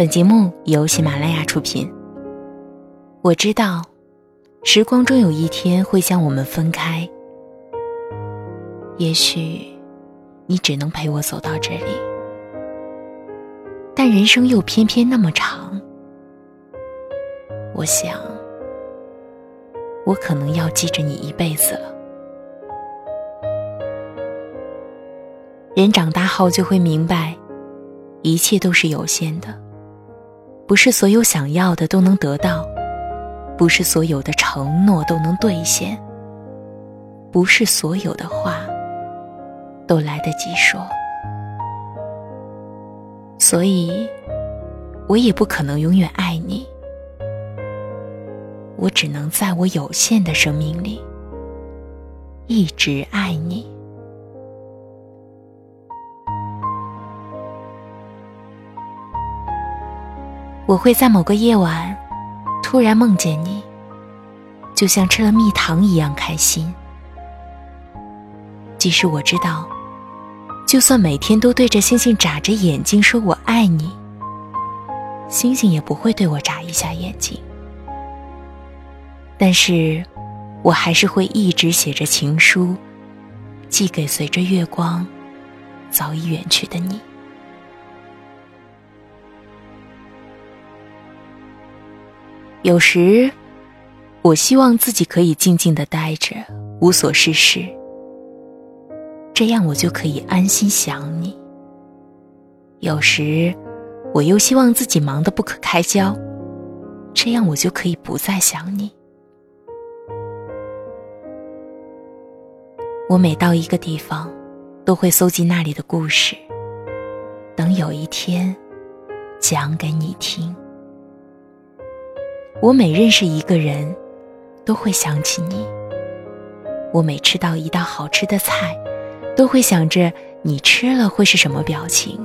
本节目由喜马拉雅出品。我知道，时光终有一天会将我们分开。也许，你只能陪我走到这里，但人生又偏偏那么长。我想，我可能要记着你一辈子了。人长大后就会明白，一切都是有限的。不是所有想要的都能得到，不是所有的承诺都能兑现，不是所有的话都来得及说，所以，我也不可能永远爱你。我只能在我有限的生命里，一直爱你。我会在某个夜晚，突然梦见你，就像吃了蜜糖一样开心。即使我知道，就算每天都对着星星眨着眼睛说我爱你，星星也不会对我眨一下眼睛。但是，我还是会一直写着情书，寄给随着月光早已远去的你。有时，我希望自己可以静静的待着，无所事事。这样我就可以安心想你。有时，我又希望自己忙得不可开交，这样我就可以不再想你。我每到一个地方，都会搜集那里的故事，等有一天，讲给你听。我每认识一个人，都会想起你。我每吃到一道好吃的菜，都会想着你吃了会是什么表情，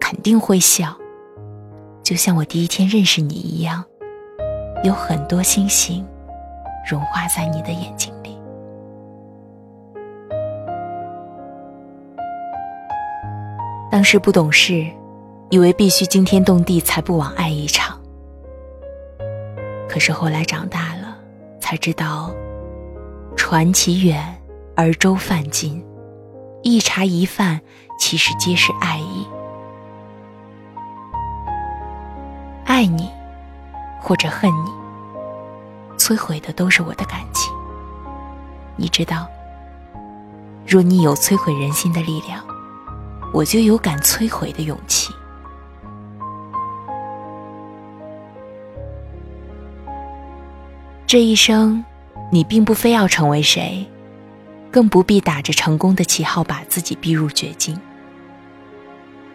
肯定会笑，就像我第一天认识你一样，有很多星星融化在你的眼睛里。当时不懂事，以为必须惊天动地才不枉爱一场。可是后来长大了，才知道，船骑远而舟泛近，一茶一饭，其实皆是爱意。爱你，或者恨你，摧毁的都是我的感情。你知道，若你有摧毁人心的力量，我就有敢摧毁的勇气。这一生，你并不非要成为谁，更不必打着成功的旗号把自己逼入绝境。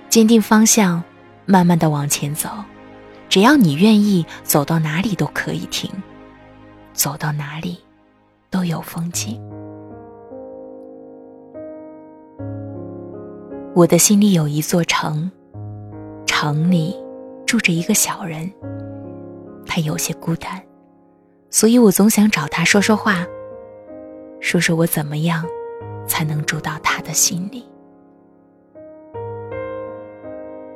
坚定方向，慢慢的往前走，只要你愿意，走到哪里都可以停，走到哪里都有风景。我的心里有一座城，城里住着一个小人，他有些孤单。所以我总想找他说说话，说说我怎么样才能住到他的心里。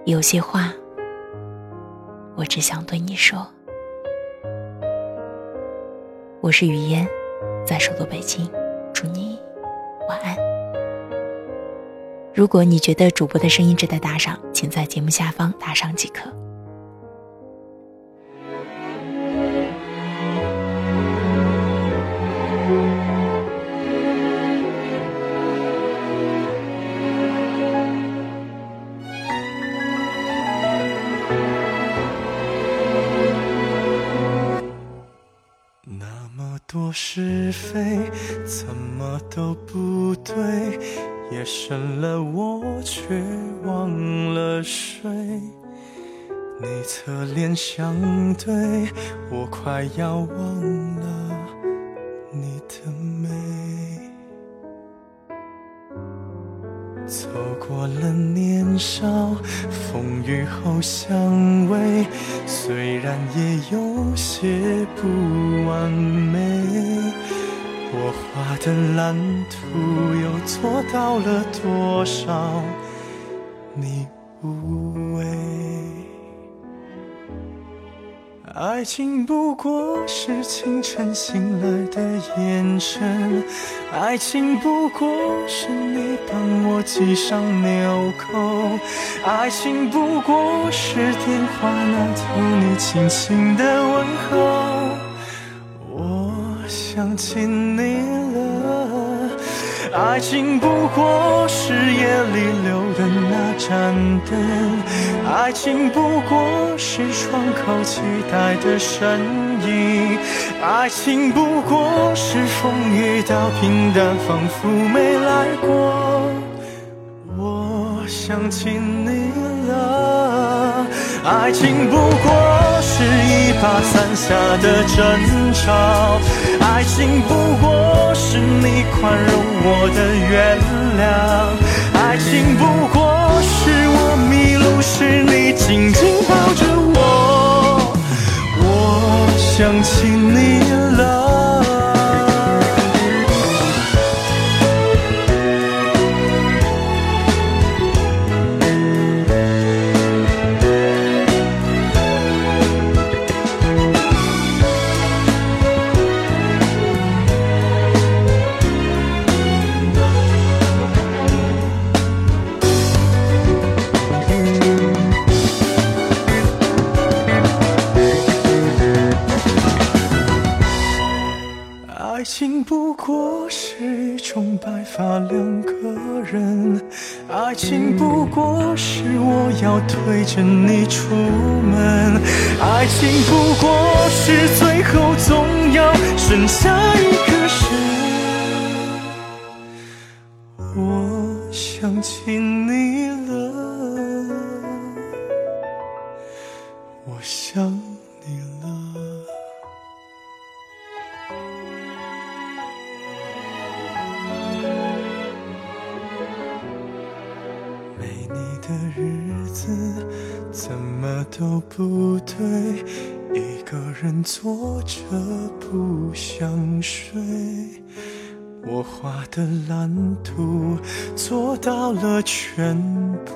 有些话，我只想对你说。我是雨嫣，在首都北京，祝你晚安。如果你觉得主播的声音值得打赏，请在节目下方打赏即可。非怎么都不对，夜深了我却忘了睡。你侧脸相对，我快要忘了你的美。走过了年少，风雨后相偎，虽然也有些不完美。我画的蓝图又做到了多少？你无畏。爱情不过是清晨醒来的眼神，爱情不过是你帮我系上纽扣，爱情不过是电话那头你轻轻的问候。想起你了，爱情不过是夜里留的那盏灯。爱情不过是窗口期待的身影，爱情不过是风雨到平淡，仿佛没来过。我想起你了，爱情不过是一把伞下的争吵，爱情不过是你宽容我的原谅，爱情不过是我迷路时你。紧紧抱着我，我想起你是一种白发两个人爱情不过是我要推着你出门，爱情不过是最后总要剩下一个人。我想起你的日子怎么都不对，一个人坐着不想睡。我画的蓝图做到了全部。